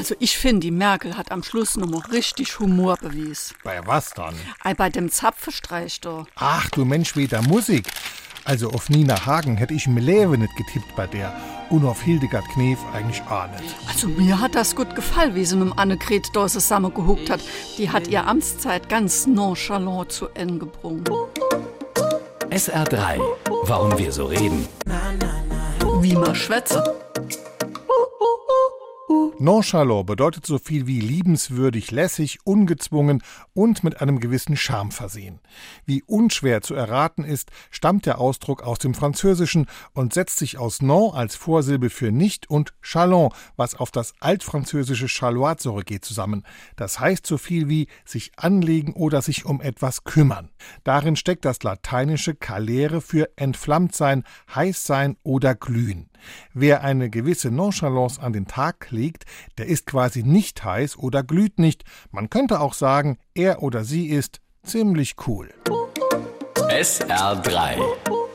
Also ich finde, die Merkel hat am Schluss noch mal richtig Humor bewiesen. Bei was dann? Ei, Bei dem Zapfenstreich da. Ach du Mensch, wieder Musik. Also auf Nina Hagen hätte ich im Leben nicht getippt bei der. Und auf Hildegard Knef eigentlich auch nicht. Also mir hat das gut gefallen, wie sie mit dem Annegret da zusammen gehuckt hat. Die hat ihr Amtszeit ganz nonchalant zu Ende gebrungen. SR3. Warum wir so reden. Wie man schwätze. Nonchalant bedeutet so viel wie liebenswürdig, lässig, ungezwungen und mit einem gewissen Charme versehen. Wie unschwer zu erraten ist, stammt der Ausdruck aus dem Französischen und setzt sich aus non als Vorsilbe für nicht und chalon, was auf das altfranzösische chalois zurückgeht, zusammen. Das heißt so viel wie sich anlegen oder sich um etwas kümmern. Darin steckt das lateinische calere für entflammt sein, heiß sein oder glühen. Wer eine gewisse Nonchalance an den Tag legt, der ist quasi nicht heiß oder glüht nicht. Man könnte auch sagen, er oder sie ist ziemlich cool. SR3.